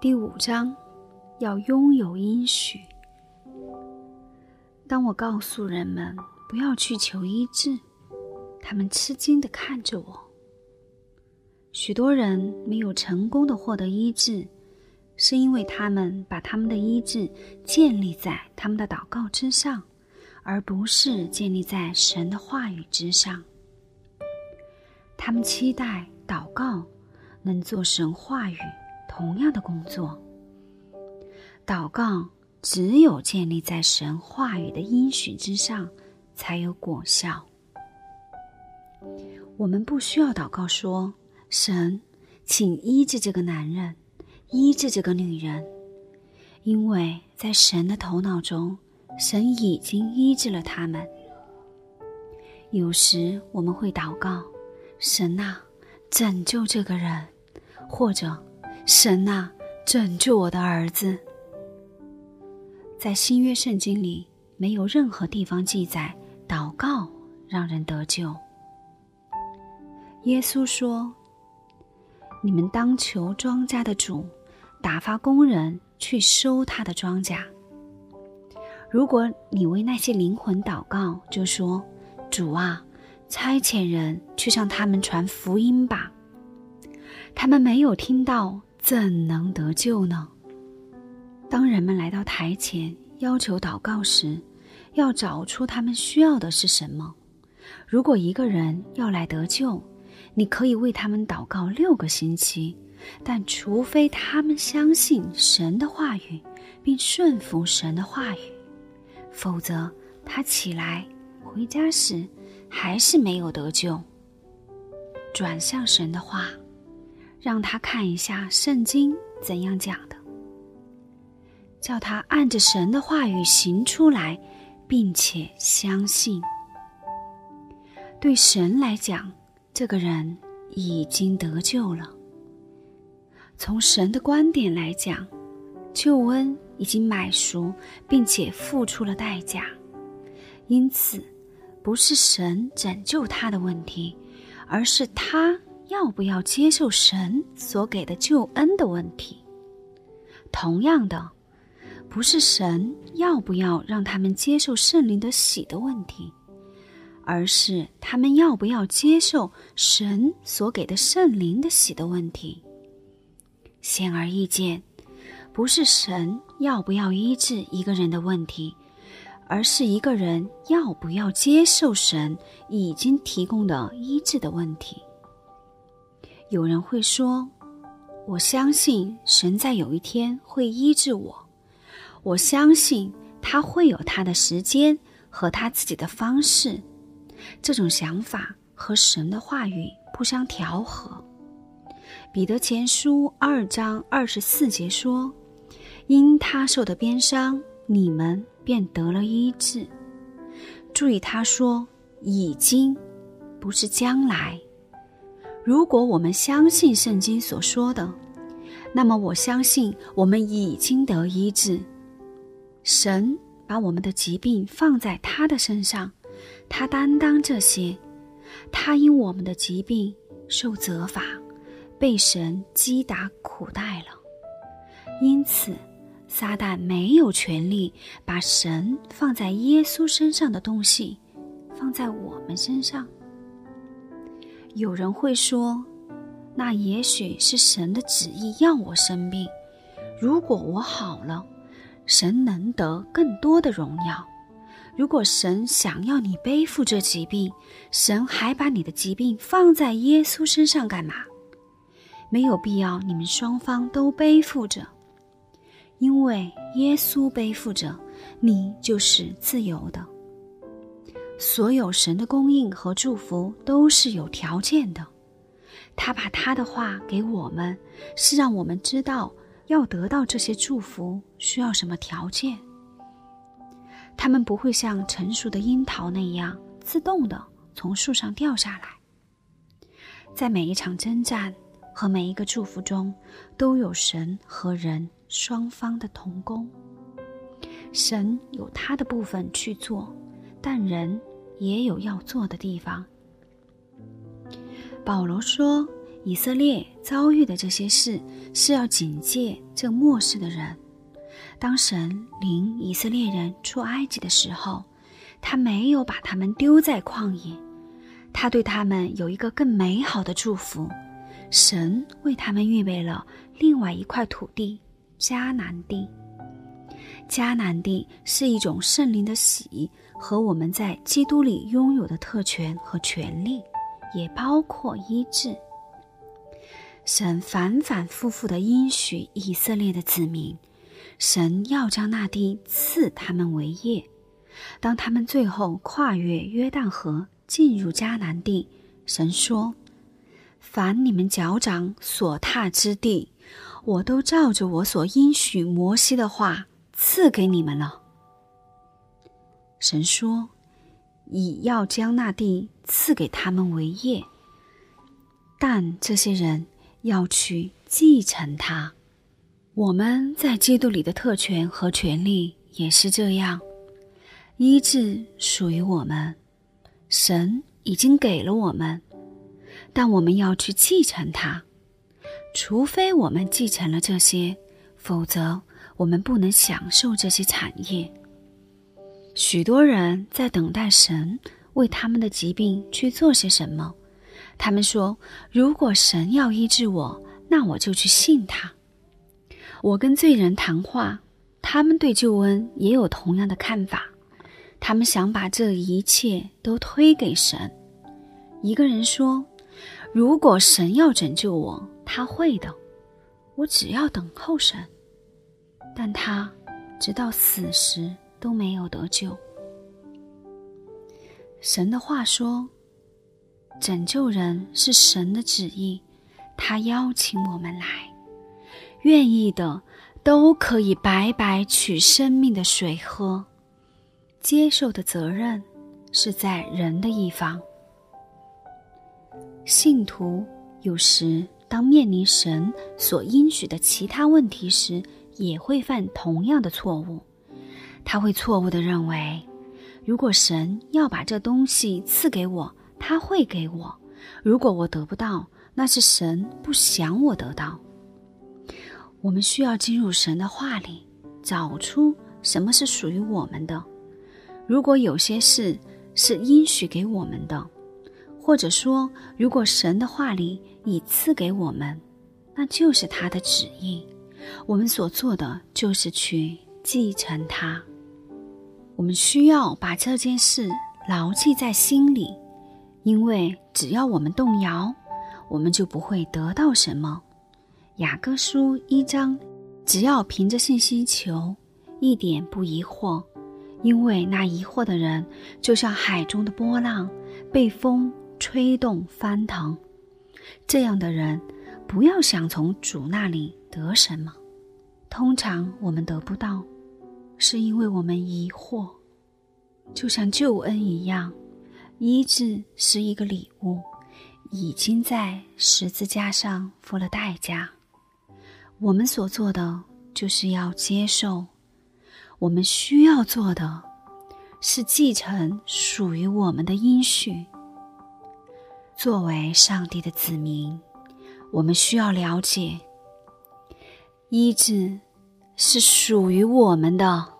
第五章，要拥有应许。当我告诉人们不要去求医治，他们吃惊的看着我。许多人没有成功的获得医治，是因为他们把他们的医治建立在他们的祷告之上，而不是建立在神的话语之上。他们期待祷告能做神话语。同样的工作，祷告只有建立在神话语的应许之上，才有果效。我们不需要祷告说：“神，请医治这个男人，医治这个女人。”因为在神的头脑中，神已经医治了他们。有时我们会祷告：“神啊，拯救这个人，或者……”神呐，拯救我的儿子！在新约圣经里，没有任何地方记载祷告让人得救。耶稣说：“你们当求庄稼的主，打发工人去收他的庄稼。如果你为那些灵魂祷告，就说：主啊，差遣人去向他们传福音吧。他们没有听到。”怎能得救呢？当人们来到台前要求祷告时，要找出他们需要的是什么。如果一个人要来得救，你可以为他们祷告六个星期，但除非他们相信神的话语，并顺服神的话语，否则他起来回家时还是没有得救。转向神的话。让他看一下圣经怎样讲的，叫他按着神的话语行出来，并且相信。对神来讲，这个人已经得救了。从神的观点来讲，救恩已经买赎，并且付出了代价，因此不是神拯救他的问题，而是他。要不要接受神所给的救恩的问题？同样的，不是神要不要让他们接受圣灵的喜的问题，而是他们要不要接受神所给的圣灵的喜的问题。显而易见，不是神要不要医治一个人的问题，而是一个人要不要接受神已经提供的医治的问题。有人会说：“我相信神在有一天会医治我，我相信他会有他的时间和他自己的方式。”这种想法和神的话语不相调和。彼得前书二章二十四节说：“因他受的鞭伤，你们便得了医治。”注意，他说“已经”，不是将来。如果我们相信圣经所说的，那么我相信我们已经得医治。神把我们的疾病放在他的身上，他担当这些，他因我们的疾病受责罚，被神击打苦待了。因此，撒旦没有权利把神放在耶稣身上的东西放在我们身上。有人会说：“那也许是神的旨意要我生病。如果我好了，神能得更多的荣耀。如果神想要你背负这疾病，神还把你的疾病放在耶稣身上干嘛？没有必要你们双方都背负着，因为耶稣背负着，你就是自由的。”所有神的供应和祝福都是有条件的，他把他的话给我们，是让我们知道要得到这些祝福需要什么条件。他们不会像成熟的樱桃那样自动的从树上掉下来。在每一场征战和每一个祝福中，都有神和人双方的同工。神有他的部分去做，但人。也有要做的地方。保罗说：“以色列遭遇的这些事是要警戒这末世的人。当神领以色列人出埃及的时候，他没有把他们丢在旷野，他对他们有一个更美好的祝福。神为他们预备了另外一块土地——迦南地。迦南地是一种圣灵的喜和我们在基督里拥有的特权和权利，也包括医治。神反反复复的应许以色列的子民，神要将那地赐他们为业。当他们最后跨越约旦河进入迦南地，神说：“凡你们脚掌所踏之地，我都照着我所应许摩西的话赐给你们了。”神说：“已要将那地赐给他们为业，但这些人。”要去继承它。我们在基督里的特权和权利也是这样，医治属于我们，神已经给了我们，但我们要去继承它。除非我们继承了这些，否则我们不能享受这些产业。许多人在等待神为他们的疾病去做些什么。他们说：“如果神要医治我，那我就去信他。”我跟罪人谈话，他们对救恩也有同样的看法。他们想把这一切都推给神。一个人说：“如果神要拯救我，他会的。我只要等候神。”但他直到死时都没有得救。神的话说。拯救人是神的旨意，他邀请我们来，愿意的都可以白白取生命的水喝。接受的责任是在人的一方。信徒有时当面临神所应许的其他问题时，也会犯同样的错误。他会错误的认为，如果神要把这东西赐给我。他会给我，如果我得不到，那是神不想我得到。我们需要进入神的话里，找出什么是属于我们的。如果有些事是应许给我们的，或者说，如果神的话里已赐给我们，那就是他的旨意。我们所做的就是去继承它。我们需要把这件事牢记在心里。因为只要我们动摇，我们就不会得到什么。雅各书一章，只要凭着信心求，一点不疑惑，因为那疑惑的人就像海中的波浪，被风吹动翻腾。这样的人，不要想从主那里得什么。通常我们得不到，是因为我们疑惑，就像救恩一样。医治是一个礼物，已经在十字架上付了代价。我们所做的就是要接受，我们需要做的是继承属于我们的应许。作为上帝的子民，我们需要了解，医治是属于我们的。